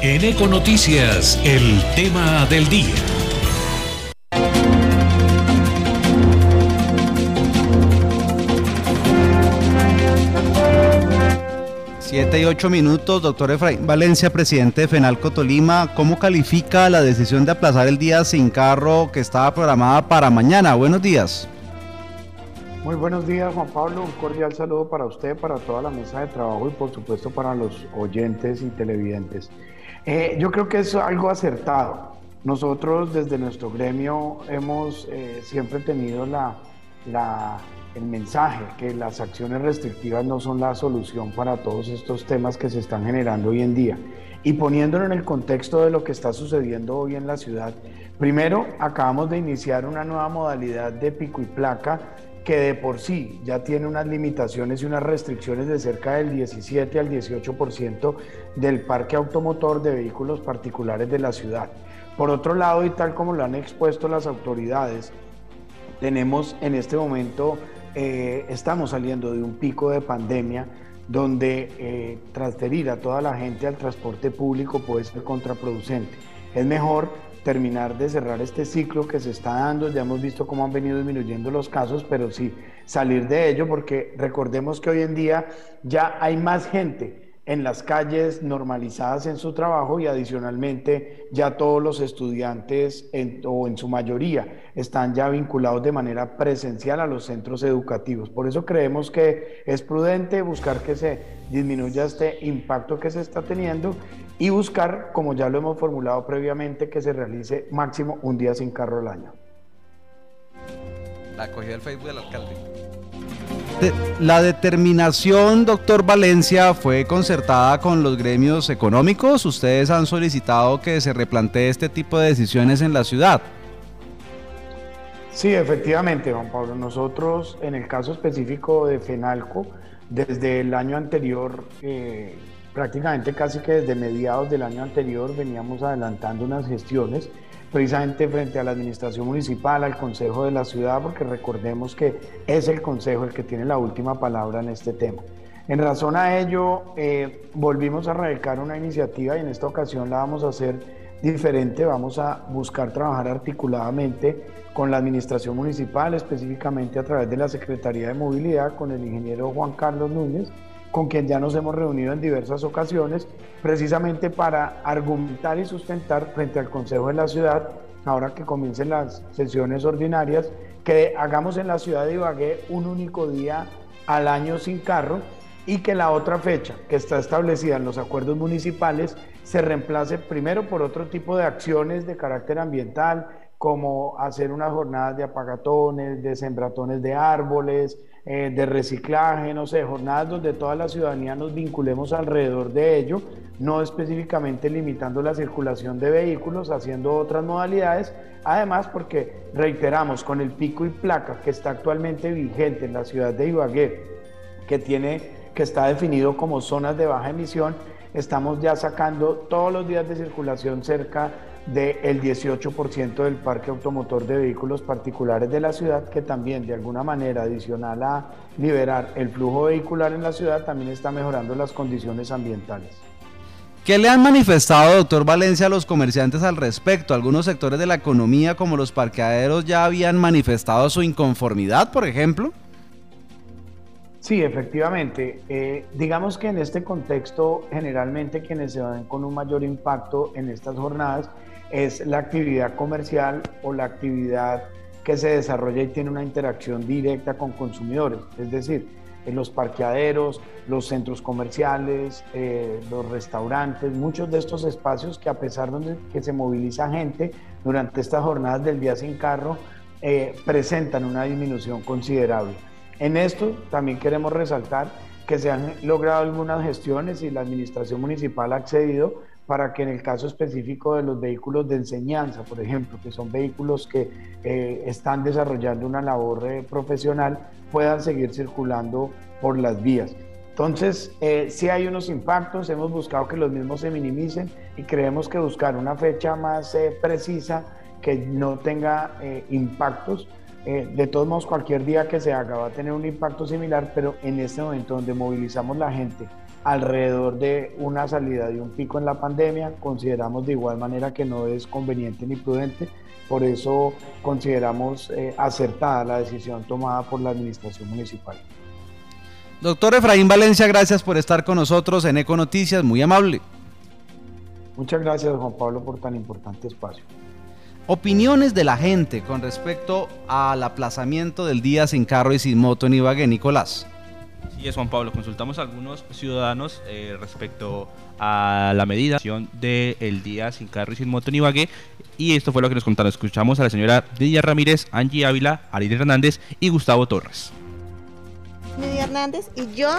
En Econoticias, el tema del día. Siete y ocho minutos, doctor Efraín Valencia, presidente de FENALCO Tolima. ¿Cómo califica la decisión de aplazar el día sin carro que estaba programada para mañana? Buenos días. Muy buenos días, Juan Pablo. Un cordial saludo para usted, para toda la mesa de trabajo y por supuesto para los oyentes y televidentes. Eh, yo creo que es algo acertado. Nosotros desde nuestro gremio hemos eh, siempre tenido la, la el mensaje que las acciones restrictivas no son la solución para todos estos temas que se están generando hoy en día. Y poniéndolo en el contexto de lo que está sucediendo hoy en la ciudad, primero acabamos de iniciar una nueva modalidad de pico y placa que de por sí ya tiene unas limitaciones y unas restricciones de cerca del 17 al 18% del parque automotor de vehículos particulares de la ciudad. Por otro lado, y tal como lo han expuesto las autoridades, tenemos en este momento eh, estamos saliendo de un pico de pandemia donde eh, transferir a toda la gente al transporte público puede ser contraproducente. Es mejor terminar de cerrar este ciclo que se está dando. Ya hemos visto cómo han venido disminuyendo los casos, pero sí salir de ello porque recordemos que hoy en día ya hay más gente en las calles normalizadas en su trabajo y adicionalmente ya todos los estudiantes o en su mayoría están ya vinculados de manera presencial a los centros educativos. Por eso creemos que es prudente buscar que se disminuya este impacto que se está teniendo y buscar, como ya lo hemos formulado previamente, que se realice máximo un día sin carro al año. La acogida del Facebook del alcalde la determinación, doctor Valencia, fue concertada con los gremios económicos. Ustedes han solicitado que se replantee este tipo de decisiones en la ciudad. Sí, efectivamente, Juan Pablo. Nosotros, en el caso específico de FENALCO, desde el año anterior, eh, prácticamente casi que desde mediados del año anterior, veníamos adelantando unas gestiones precisamente frente a la administración municipal, al consejo de la ciudad, porque recordemos que es el consejo el que tiene la última palabra en este tema. En razón a ello, eh, volvimos a radicar una iniciativa y en esta ocasión la vamos a hacer diferente, vamos a buscar trabajar articuladamente con la administración municipal, específicamente a través de la Secretaría de Movilidad, con el ingeniero Juan Carlos Núñez, con quien ya nos hemos reunido en diversas ocasiones, precisamente para argumentar y sustentar frente al Consejo de la Ciudad, ahora que comiencen las sesiones ordinarias, que hagamos en la ciudad de Ibagué un único día al año sin carro y que la otra fecha que está establecida en los acuerdos municipales se reemplace primero por otro tipo de acciones de carácter ambiental, como hacer unas jornadas de apagatones, de sembratones de árboles, eh, de reciclaje, no sé, jornadas donde toda la ciudadanía nos vinculemos alrededor de ello, no específicamente limitando la circulación de vehículos, haciendo otras modalidades, además porque reiteramos, con el pico y placa que está actualmente vigente en la ciudad de Ibagué, que tiene que está definido como zonas de baja emisión, estamos ya sacando todos los días de circulación cerca del 18% del parque automotor de vehículos particulares de la ciudad, que también de alguna manera adicional a liberar el flujo vehicular en la ciudad, también está mejorando las condiciones ambientales. ¿Qué le han manifestado, doctor Valencia, a los comerciantes al respecto? Algunos sectores de la economía, como los parqueaderos, ya habían manifestado su inconformidad, por ejemplo. Sí, efectivamente. Eh, digamos que en este contexto, generalmente quienes se ven con un mayor impacto en estas jornadas es la actividad comercial o la actividad que se desarrolla y tiene una interacción directa con consumidores, es decir, en los parqueaderos, los centros comerciales, eh, los restaurantes, muchos de estos espacios que a pesar de que se moviliza gente durante estas jornadas del día sin carro, eh, presentan una disminución considerable. En esto también queremos resaltar que se han logrado algunas gestiones y la administración municipal ha accedido para que en el caso específico de los vehículos de enseñanza, por ejemplo, que son vehículos que eh, están desarrollando una labor eh, profesional, puedan seguir circulando por las vías. Entonces, eh, sí hay unos impactos, hemos buscado que los mismos se minimicen y creemos que buscar una fecha más precisa que no tenga impactos. De todos modos, cualquier día que se haga va a tener un impacto similar, pero en este momento donde movilizamos la gente alrededor de una salida de un pico en la pandemia. Consideramos de igual manera que no es conveniente ni prudente. Por eso consideramos eh, acertada la decisión tomada por la Administración Municipal. Doctor Efraín Valencia, gracias por estar con nosotros en Eco Noticias, muy amable. Muchas gracias Juan Pablo por tan importante espacio. Opiniones de la gente con respecto al aplazamiento del día sin carro y sin moto en Ibagué, Nicolás. Sí, es Juan Pablo. Consultamos a algunos ciudadanos eh, respecto a la medida del día sin carro y sin moto en Ibagué. Y esto fue lo que nos contaron. Escuchamos a la señora Didia Ramírez, Angie Ávila, Ariel Hernández y Gustavo Torres. Hernández y yo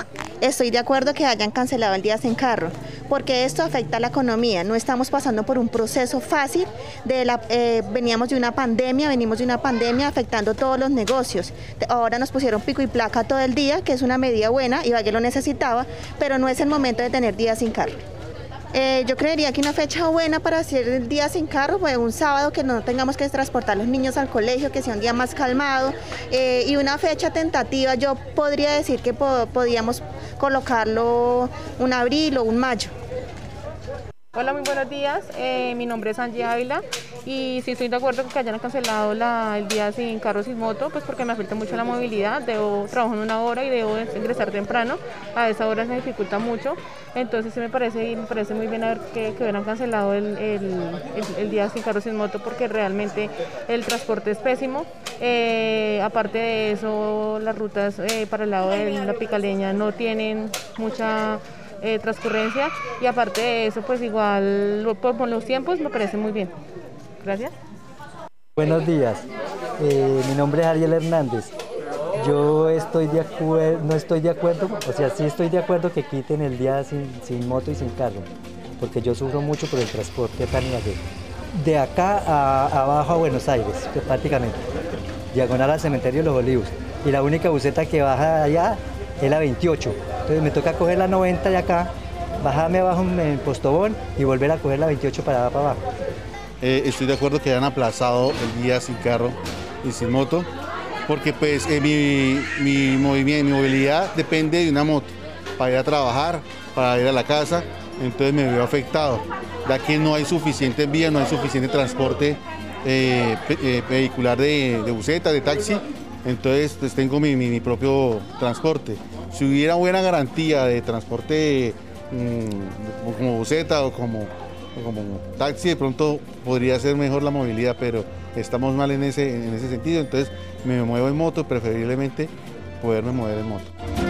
estoy de acuerdo que hayan cancelado el día sin carro, porque esto afecta a la economía. No estamos pasando por un proceso fácil. Eh, veníamos de una pandemia, venimos de una pandemia afectando todos los negocios. Ahora nos pusieron pico y placa todo el día, que es una medida buena, y que lo necesitaba, pero no es el momento de tener días sin carro. Eh, yo creería que una fecha buena para hacer el día sin carro fue un sábado que no tengamos que transportar a los niños al colegio, que sea un día más calmado. Eh, y una fecha tentativa, yo podría decir que podíamos colocarlo un abril o un mayo. Hola, muy buenos días. Eh, mi nombre es Angie Ávila y sí estoy de acuerdo con que hayan cancelado el día sin carro, sin moto, pues porque me afecta mucho la movilidad. Debo trabajar en una hora y debo ingresar temprano. A esa hora se dificulta mucho. Entonces sí me parece, me parece muy bien ver que, hubieran cancelado el, día sin carro, sin moto porque realmente el transporte es pésimo. Eh, aparte de eso, las rutas eh, para el lado de la picaleña no tienen mucha eh, transcurrencia y aparte de eso, pues igual por, los tiempos me parece muy bien. Gracias. Buenos días, eh, mi nombre es Ariel Hernández. Yo estoy de acuerdo, no estoy de acuerdo, o sea, sí estoy de acuerdo que quiten el día sin, moto y sin carro, porque yo sufro mucho por el transporte tan De acá a, abajo a Buenos Aires, prácticamente, diagonal al cementerio de los Olivos. Y la única buseta que baja allá es la 28. Entonces me toca coger la 90 de acá, bajarme abajo en postobón y volver a coger la 28 para, para abajo. Eh, estoy de acuerdo que hayan aplazado el día sin carro y sin moto, porque pues eh, mi, mi, movimiento, mi movilidad depende de una moto, para ir a trabajar, para ir a la casa, entonces me veo afectado, ya que no hay suficiente vía, no hay suficiente transporte eh, vehicular de, de buseta, de taxi, entonces pues tengo mi, propio transporte. Si hubiera buena garantía de transporte mm, como buseta o como, como taxi, de pronto podría ser mejor la movilidad, pero estamos mal en ese, en ese sentido, entonces me muevo en moto, preferiblemente poderme mover en moto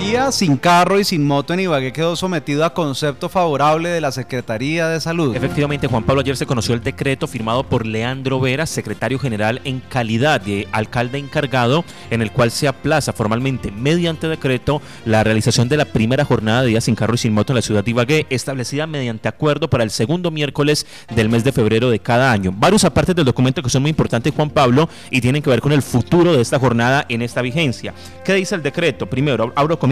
día sin carro y sin moto en Ibagué quedó sometido a concepto favorable de la Secretaría de Salud. Efectivamente, Juan Pablo, ayer se conoció el decreto firmado por Leandro Vera, secretario general en calidad de alcalde encargado, en el cual se aplaza formalmente mediante decreto la realización de la primera jornada de día sin carro y sin moto en la ciudad de Ibagué, establecida mediante acuerdo para el segundo miércoles del mes de febrero de cada año. Varios apartes del documento que son muy importantes, Juan Pablo, y tienen que ver con el futuro de esta jornada en esta vigencia. ¿Qué dice el decreto? Primero, abro con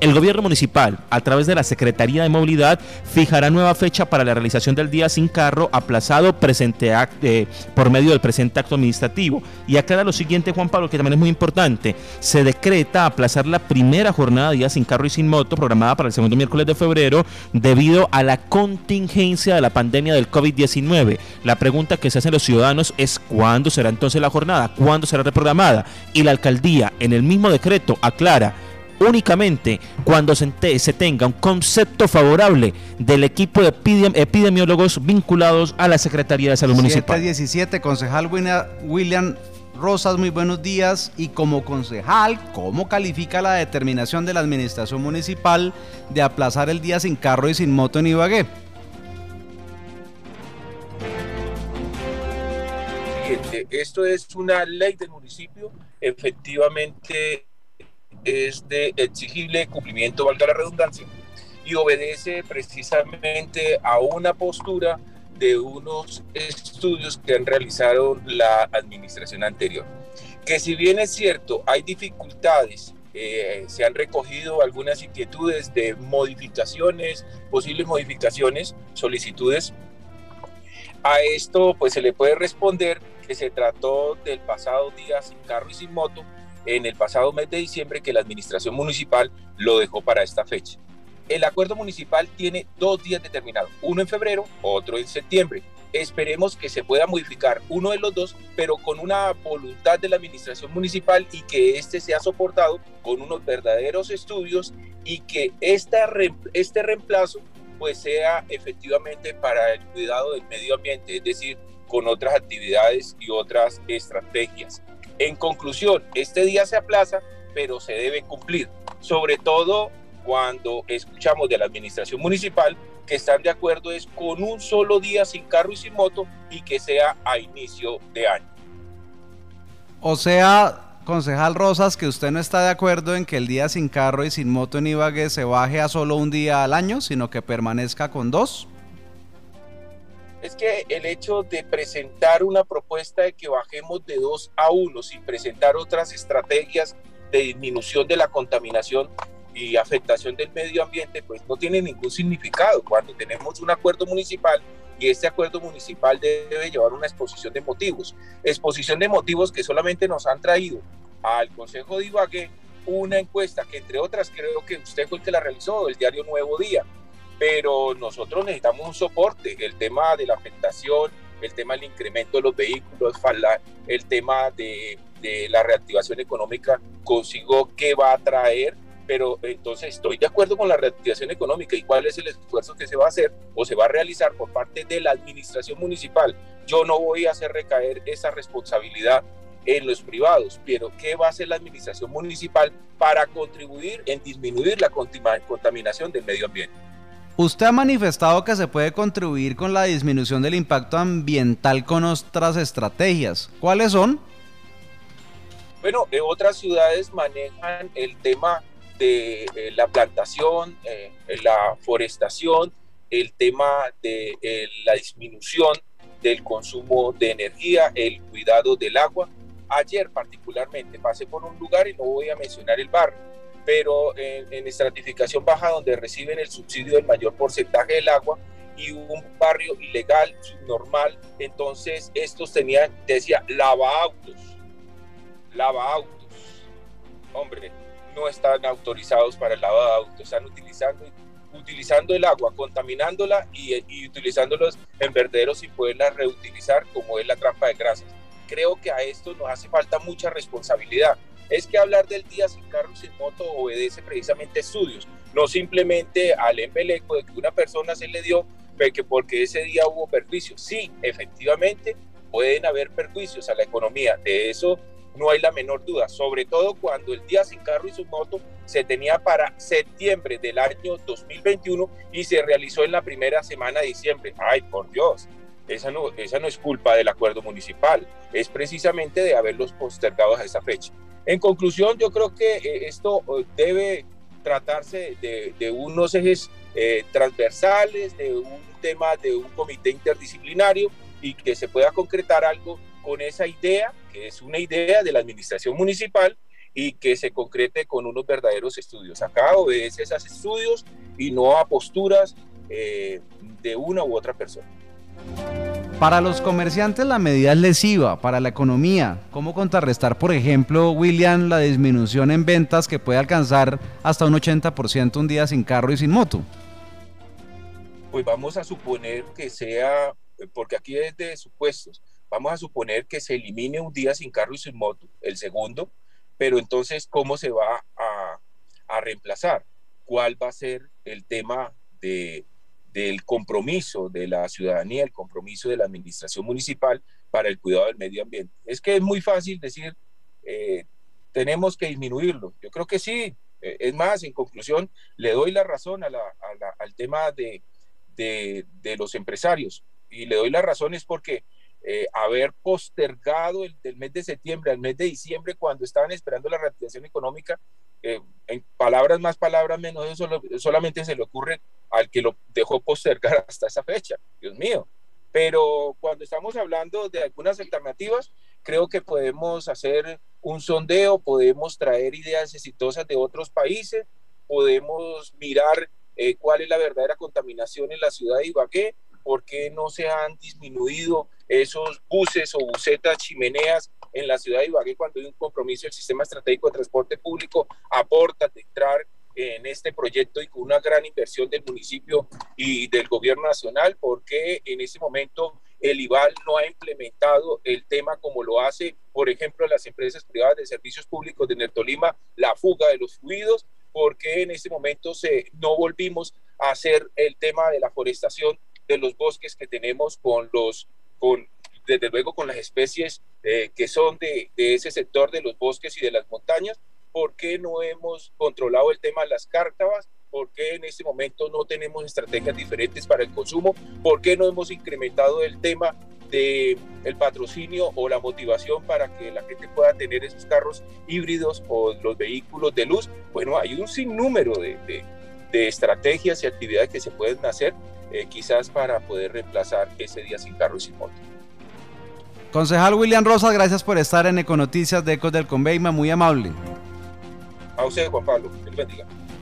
el gobierno municipal, a través de la Secretaría de Movilidad, fijará nueva fecha para la realización del día sin carro aplazado presente eh, por medio del presente acto administrativo. Y aclara lo siguiente, Juan Pablo, que también es muy importante. Se decreta aplazar la primera jornada de día sin carro y sin moto programada para el segundo miércoles de febrero debido a la contingencia de la pandemia del COVID-19. La pregunta que se hacen los ciudadanos es cuándo será entonces la jornada, cuándo será reprogramada. Y la alcaldía en el mismo decreto aclara únicamente cuando se, tenga un concepto favorable del equipo de epidemiólogos vinculados a la Secretaría de Salud Municipal. 17, concejal William Rosas, muy buenos días. Y como concejal, ¿cómo califica la determinación de la administración municipal de aplazar el día sin carro y sin moto en Ibagué? Esto es una ley del municipio. Efectivamente, es de exigible cumplimiento, valga la redundancia, y obedece precisamente a una postura de unos estudios que han realizado la administración anterior. Que si bien es cierto, hay dificultades, eh, se han recogido algunas inquietudes de modificaciones, posibles modificaciones, solicitudes. A esto pues se le puede responder que se trató del pasado día sin carro y sin moto, en el pasado mes de diciembre que la administración municipal lo dejó para esta fecha. El acuerdo municipal tiene dos días determinados, uno en febrero, otro en septiembre. Esperemos que se pueda modificar uno de los dos, pero con una voluntad de la administración municipal y que este sea soportado con unos verdaderos estudios y que esta, este reemplazo pues sea efectivamente para el cuidado del medio ambiente, es decir, con otras actividades y otras estrategias. En conclusión, este día se aplaza, pero se debe cumplir, sobre todo cuando escuchamos de la administración municipal que están de acuerdo es con un solo día sin carro y sin moto y que sea a inicio de año. O sea, concejal Rosas, que usted no está de acuerdo en que el día sin carro y sin moto en Ibagué se baje a solo un día al año, sino que permanezca con dos. Es que el hecho de presentar una propuesta de que bajemos de dos a uno sin presentar otras estrategias de disminución de la contaminación y afectación del medio ambiente, pues no tiene ningún significado. Cuando tenemos un acuerdo municipal y este acuerdo municipal debe llevar una exposición de motivos. Exposición de motivos que solamente nos han traído al Consejo de Ibagué una encuesta que entre otras creo que usted fue el que la realizó, el diario Nuevo Día, pero nosotros necesitamos un soporte, el tema de la afectación, el tema del incremento de los vehículos, el tema de, la reactivación económica consigo qué va a traer pero entonces estoy de acuerdo con la reactivación económica y cuál es el esfuerzo que se va a hacer o se va a realizar por parte de la administración municipal. Yo no voy a hacer recaer esa responsabilidad en los privados, pero ¿qué va a hacer la administración municipal para contribuir en disminuir la contaminación del medio ambiente? Usted ha manifestado que se puede contribuir con la disminución del impacto ambiental con otras estrategias. ¿Cuáles son? Bueno, otras ciudades manejan el tema de eh, la plantación, eh, la forestación, el tema de eh, la disminución del consumo de energía, el cuidado del agua. Ayer particularmente pasé por un lugar y no voy a mencionar el barrio, pero en, en estratificación baja donde reciben el subsidio del mayor porcentaje del agua y un barrio ilegal, subnormal, entonces estos tenían, decía, lava autos, lava autos. Hombre, no están autorizados para el lavado de autos, están utilizando, utilizando el agua, contaminándola y, y utilizándolos en vertederos sin poderla reutilizar, como es la trampa de grasas. Creo que a esto nos hace falta mucha responsabilidad. Es que hablar del día sin carro sin moto obedece precisamente a estudios, no simplemente al embeleco de que una persona se le dio que porque ese día hubo perjuicios. Sí, efectivamente pueden haber perjuicios a la economía. De eso no hay la menor duda, sobre todo cuando el día sin carro y su moto se tenía para septiembre del año 2021 y se realizó en la primera semana de diciembre. Ay, por Dios, esa no, esa no es culpa del acuerdo municipal, es precisamente de haberlos postergado a esa fecha. En conclusión, yo creo que eh, esto eh, debe tratarse de, unos ejes eh, transversales, de un tema de un comité interdisciplinario y que se pueda concretar algo con esa idea, que es una idea de la administración municipal y que se concrete con unos verdaderos estudios. Acá obedece esos estudios y no a posturas eh, de una u otra persona. Para los comerciantes la medida es lesiva para la economía. ¿Cómo contrarrestar, por ejemplo, William, la disminución en ventas que puede alcanzar hasta un 80% un día sin carro y sin moto? Pues vamos a suponer que sea, porque aquí es de supuestos, Vamos a suponer que se elimine un día sin carro y sin moto, el segundo, pero entonces, ¿cómo se va a, reemplazar? ¿Cuál va a ser el tema de, del compromiso de la ciudadanía, el compromiso de la administración municipal para el cuidado del medio ambiente? Es que es muy fácil decir, eh, tenemos que disminuirlo. Yo creo que sí. Eh, es más, en conclusión, le doy la razón al tema de, los empresarios. Y le doy la razón es porque eh, haber postergado el, del mes de septiembre al mes de diciembre cuando estaban esperando la reactivación económica, eh, en palabras más, palabras menos, eso solamente se le ocurre al que lo dejó postergar hasta esa fecha, Dios mío. Pero cuando estamos hablando de algunas alternativas, creo que podemos hacer un sondeo, podemos traer ideas exitosas de otros países, podemos mirar eh, cuál es la verdadera contaminación en la ciudad de Ibagué, por qué no se han disminuido esos buses o bucetas, chimeneas en la ciudad de Ibagué cuando hay un compromiso del sistema estratégico de transporte público aporta de entrar en este proyecto y con una gran inversión del municipio y del gobierno nacional, porque en ese momento el IVAL no ha implementado el tema como lo hace, por ejemplo, las empresas privadas de servicios públicos de Nertolima, la fuga de los fluidos, porque en ese momento no volvimos a hacer el tema de la forestación de los bosques que tenemos con los, con, desde luego con las especies eh, que son de ese sector de los bosques y de las montañas, ¿Por qué no hemos controlado el tema de las cártabas? ¿Por qué en este momento no tenemos estrategias diferentes para el consumo? ¿Por qué no hemos incrementado el tema del el patrocinio o la motivación para que la gente pueda tener esos carros híbridos o los vehículos de luz? Bueno, hay un sinnúmero de, de, estrategias y actividades que se pueden hacer eh, quizás para poder reemplazar ese día sin carro y sin moto. Concejal William Rosas, gracias por estar en Econoticias de Ecos del Conveima, muy amable. A usted, Juan Pablo. Que bendiga.